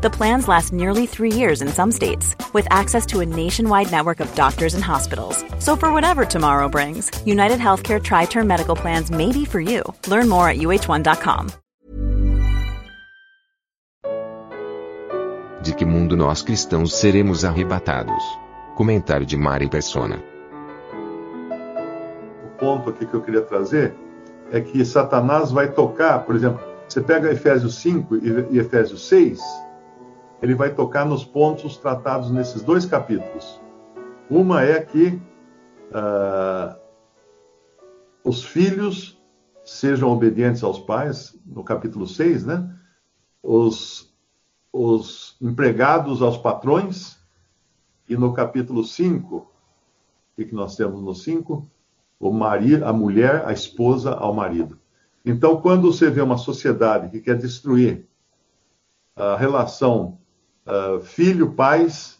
The plans last nearly three years in some states, with access to a nationwide network of doctors and hospitals. So, for whatever tomorrow brings, United Healthcare Tri Term Medical Plans may be for you. Learn more at uh1.com. De que mundo nós cristãos seremos arrebatados? Comentário de Mari Persona. ponto aqui que eu queria trazer é que Satanás vai tocar, por exemplo, você pega Efésios 5 e Efésios 6, ele vai tocar nos pontos tratados nesses dois capítulos. Uma é que uh, os filhos sejam obedientes aos pais, no capítulo 6, né? Os, os empregados aos patrões, e no capítulo 5, o que, nós temos no 5? o marido, a mulher, a esposa ao marido. Então, quando você vê uma sociedade que quer destruir a relação uh, filho-pais,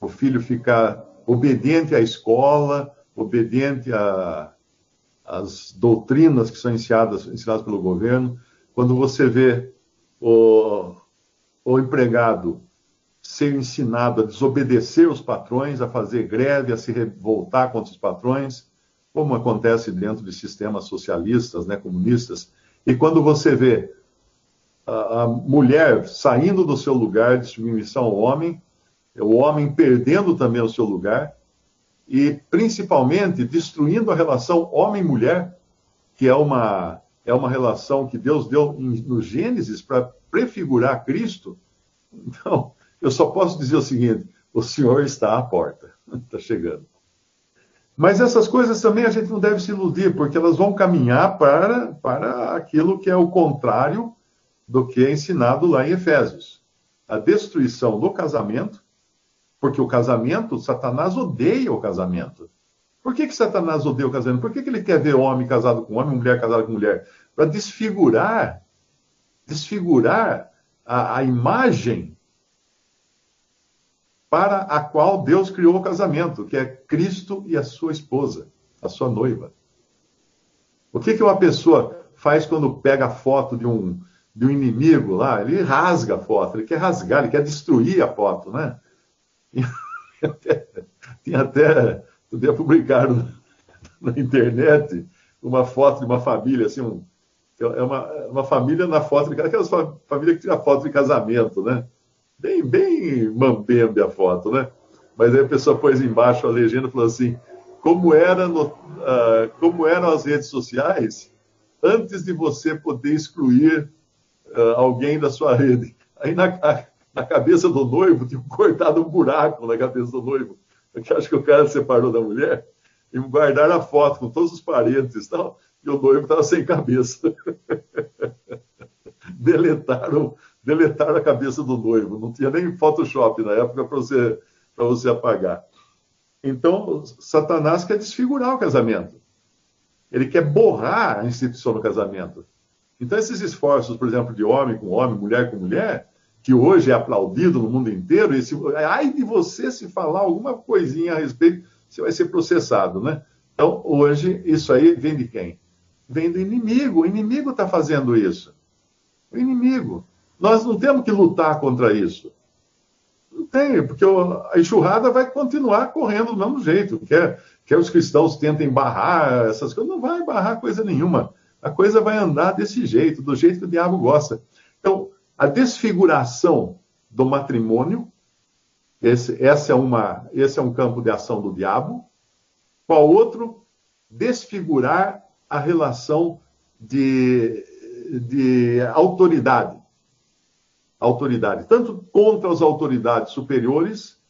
o filho ficar obediente à escola, obediente às doutrinas que são ensinadas, ensinadas pelo governo, quando você vê o, o empregado ser ensinado a desobedecer os patrões, a fazer greve, a se revoltar contra os patrões, como acontece dentro de sistemas socialistas, né, comunistas. E quando você vê a, mulher saindo do seu lugar de submissão ao homem, o homem perdendo também o seu lugar, e principalmente destruindo a relação homem-mulher, que é uma, é uma relação que Deus deu no Gênesis para prefigurar Cristo. Então, eu só posso dizer o seguinte: o Senhor está à porta, está chegando. Mas essas coisas também a gente não deve se iludir, porque elas vão caminhar para, para aquilo que é o contrário do que é ensinado lá em Efésios. A destruição do casamento, porque o casamento, Satanás odeia o casamento. Por que, que Satanás odeia o casamento? Por que, que ele quer ver homem casado com homem, mulher casada com mulher? Para desfigurar, desfigurar a, a imagem para a qual Deus criou o casamento, que é Cristo e a sua esposa, a sua noiva. O que, que uma pessoa faz quando pega a foto de um, de um inimigo lá? Ele rasga a foto, ele quer rasgar, ele quer destruir a foto, né? Tem até, podia publicar na internet uma foto de uma família, assim, um, é uma, uma família na foto, aquelas famílias que tira foto de casamento, né? bem, bem mambembe a foto, né? Mas aí a pessoa pôs embaixo a legenda e falou assim: como, era no, uh, como eram as redes sociais antes de você poder excluir uh, alguém da sua rede. Aí na, na cabeça do noivo tinha cortado um buraco na cabeça do noivo, porque acho que o cara separou da mulher e guardaram a foto com todos os parentes e tal, e o noivo estava sem cabeça. Deletaram deletaram a cabeça do noivo. Não tinha nem Photoshop na época para você, você apagar. Então, Satanás quer desfigurar o casamento. Ele quer borrar a instituição do casamento. Então, esses esforços, por exemplo, de homem com homem, mulher com mulher, que hoje é aplaudido no mundo inteiro, e se, ai de você se falar alguma coisinha a respeito, você vai ser processado, né? Então, hoje, isso aí vem de quem? Vem do inimigo. O inimigo está fazendo isso. O inimigo. Nós não temos que lutar contra isso. Não tem, porque a enxurrada vai continuar correndo do mesmo jeito. Quer, quer os cristãos tentem barrar essas coisas, não vai barrar coisa nenhuma. A coisa vai andar desse jeito, do jeito que o diabo gosta. Então, a desfiguração do matrimônio, esse, essa é uma, esse é um campo de ação do diabo. Qual outro? Desfigurar a relação de, de autoridade autoridade, tanto contra as autoridades superiores,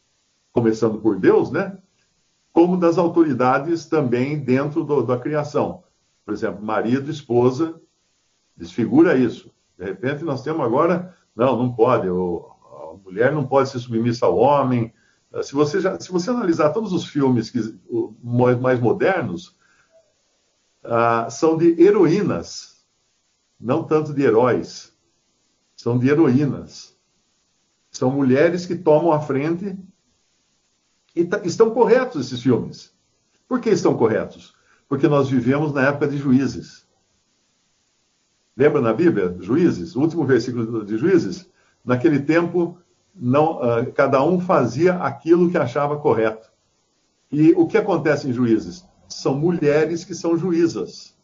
começando por Deus, né? Como das autoridades também dentro do, da criação. Por exemplo, marido, esposa, desfigura isso. De repente nós temos agora, não, não pode, a mulher não pode ser submissa ao homem. Se você, já, se você analisar todos os filmes que, mais modernos, ah, são de heroínas não tanto de heróis, são de heroínas. São mulheres que tomam a frente e estão corretos esses filmes. Por que estão corretos? Porque nós vivemos na época de juízes. Lembra na Bíblia, juízes? O último versículo de juízes? Naquele tempo, não, uh, cada um fazia aquilo que achava correto. E o que acontece em juízes? São mulheres que são juízas,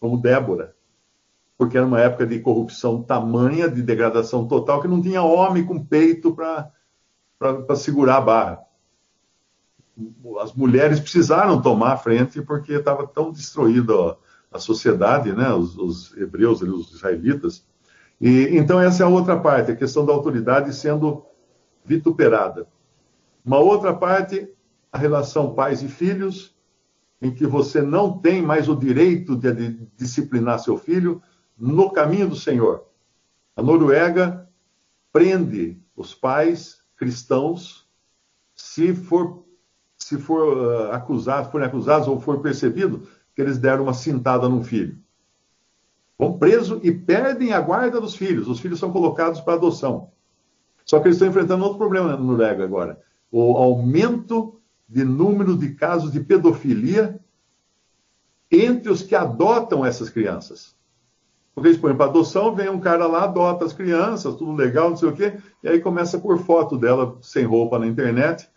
como Débora. Porque era uma época de corrupção tamanha, de degradação total, que não tinha homem com peito para segurar a barra. As mulheres precisaram tomar a frente porque estava tão destruída a sociedade, né? os, os hebreus, os israelitas. E, então, essa é a outra parte, a questão da autoridade sendo vituperada. Uma outra parte a relação pais e filhos, em que você não tem mais o direito de disciplinar seu filho no caminho do Senhor. A Noruega prende os pais cristãos se for se for uh, acusado, forem acusados ou for percebido que eles deram uma cintada no filho. Vão preso e perdem a guarda dos filhos. Os filhos são colocados para adoção. Só que eles estão enfrentando outro problema na Noruega agora: o aumento de número de casos de pedofilia entre os que adotam essas crianças. Porque eles põem para adoção, vem um cara lá, adota as crianças, tudo legal, não sei o quê, e aí começa por foto dela sem roupa na internet,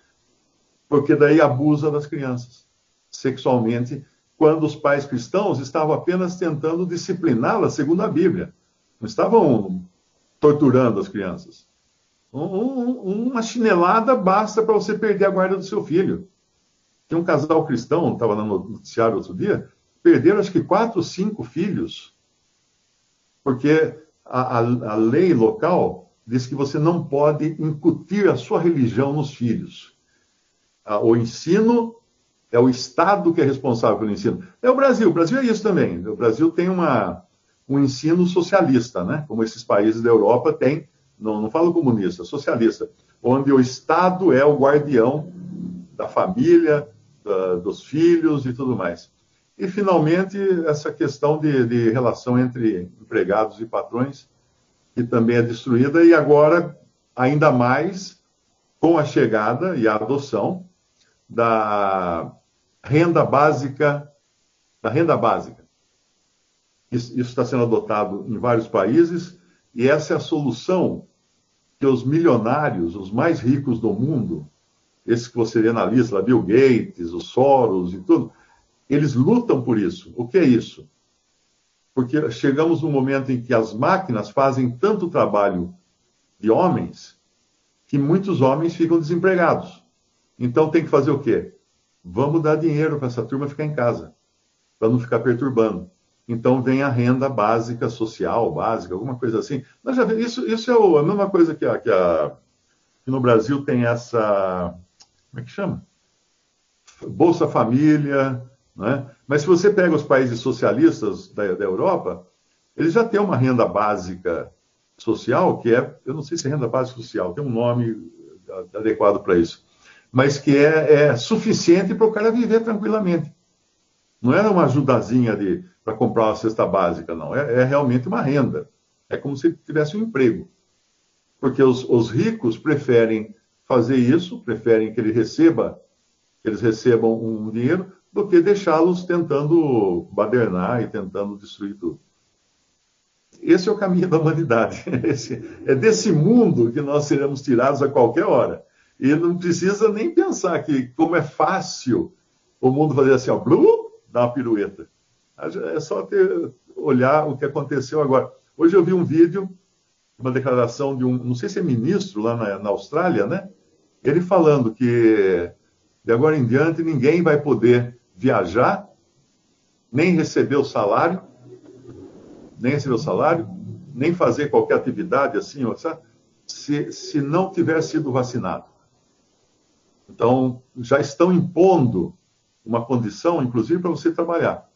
porque daí abusa das crianças sexualmente, quando os pais cristãos estavam apenas tentando discipliná-las segundo a Bíblia. Não estavam torturando as crianças. Um, uma chinelada basta para você perder a guarda do seu filho. Tem um casal cristão, estava no noticiário outro dia, perderam acho que quatro, cinco filhos, porque a, a, a lei local diz que você não pode incutir a sua religião nos filhos. O ensino é o Estado que é responsável pelo ensino. É o Brasil, o Brasil é isso também. O Brasil tem uma, um ensino socialista, né? como esses países da Europa têm não, não falo comunista, socialista, onde o Estado é o guardião da família, da, dos filhos e tudo mais. E, finalmente, essa questão de, de relação entre empregados e patrões, que também é destruída, e agora, ainda mais, com a chegada e a adoção da renda básica, da renda básica. Isso, está sendo adotado em vários países, e essa é a solução que os milionários, os mais ricos do mundo, esses que você vê na lista, Bill Gates, os Soros e tudo, eles lutam por isso. O que é isso? Porque chegamos num momento em que as máquinas fazem tanto trabalho de homens que muitos homens ficam desempregados. Então tem que fazer o quê? Vamos dar dinheiro para essa turma ficar em casa, para não ficar perturbando. Então vem a renda básica social, básica, alguma coisa assim. Já isso, isso é a mesma coisa que, a, que, a, que no Brasil tem essa. Como é que chama? Bolsa Família. Né? Mas se você pega os países socialistas da, da Europa, eles já têm uma renda básica social, que é, eu não sei se é renda básica social, tem um nome adequado para isso, mas que é, é suficiente para o cara viver tranquilamente. Não era uma ajudazinha para comprar uma cesta básica, não. É, é, realmente uma renda. É como se tivesse um emprego. Porque os, os ricos preferem fazer isso, preferem que ele receba, que eles recebam um dinheiro, do que deixá-los tentando badernar e tentando destruir tudo. Esse é o caminho da humanidade. Esse, é desse mundo que nós seremos tirados a qualquer hora. E não precisa nem pensar que, como é fácil o mundo fazer assim, ó, blu, dar uma pirueta. É só ter, olhar o que aconteceu agora. Hoje eu vi um vídeo, uma declaração de um, não sei se é ministro lá na, na Austrália, né? Ele falando que de agora em diante ninguém vai poder viajar, nem receber o salário, nem receber o salário, nem fazer qualquer atividade assim, se, se não tiver sido vacinado. Então, já estão impondo uma condição, inclusive, para você trabalhar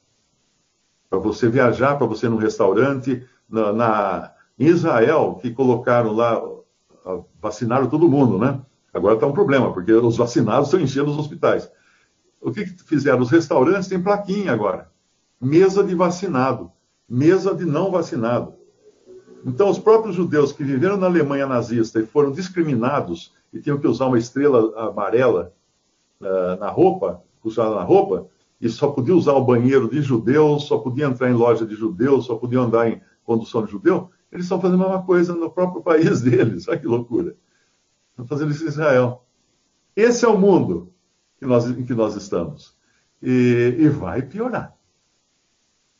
para você viajar, para você ir num restaurante. Na, na, em Israel, que colocaram lá, vacinaram todo mundo, né? Agora está um problema, porque os vacinados estão enchendo os hospitais. O que, que fizeram? Os restaurantes têm plaquinha agora. Mesa de vacinado. mesa de não vacinado. Então, os próprios judeus que viveram na Alemanha nazista e foram discriminados e tinham que usar uma estrela amarela uh, na roupa, usada na roupa, e só podia usar o banheiro de judeu, só podia entrar em loja de judeu, só podia andar em condução de judeu, eles estão fazendo a mesma coisa no próprio país deles. Olha que loucura. Estão fazendo isso em Israel. Esse é o mundo que nós, em que nós estamos. E, e vai piorar.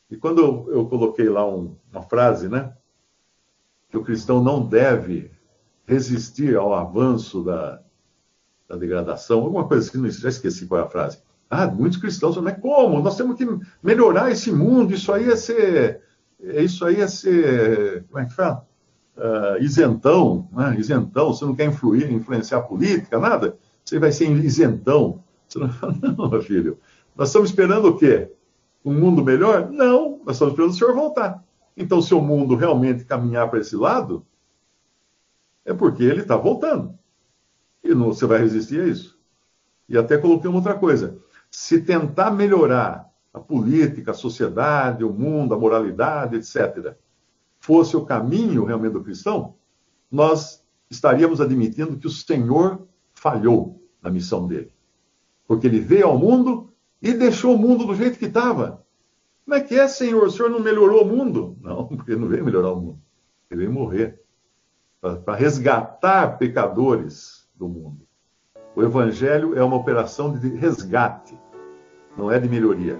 E quando eu, eu coloquei lá um, uma frase, né? Que o cristão não deve resistir ao avanço da, da degradação, alguma coisa assim, já esqueci qual é a frase. Ah, muitos cristãos mas como? Nós temos que melhorar esse mundo, isso aí é ser. Isso aí é ser. Como é que fala? Uh, isentão, né? isentão, você não quer influir, influenciar a política, nada, você vai ser isentão. Você não fala, não, meu filho, nós estamos esperando o quê? Um mundo melhor? Não, nós estamos esperando o senhor voltar. Então, se o mundo realmente caminhar para esse lado, é porque ele está voltando. E não, você vai resistir a isso. E até coloquei uma outra coisa. Se tentar melhorar a política, a sociedade, o mundo, a moralidade, etc., fosse o caminho realmente do cristão, nós estaríamos admitindo que o Senhor falhou na missão dele. Porque ele veio ao mundo e deixou o mundo do jeito que estava. Como é que é, Senhor? O Senhor não melhorou o mundo? Não, porque ele não veio melhorar o mundo. Ele veio morrer para resgatar pecadores do mundo. O Evangelho é uma operação de resgate, não é de melhoria.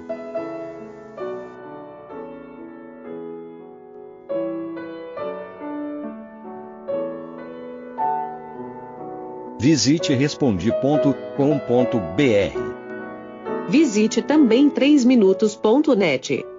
Visite respondi.com.br. Visite também 3minutos.net.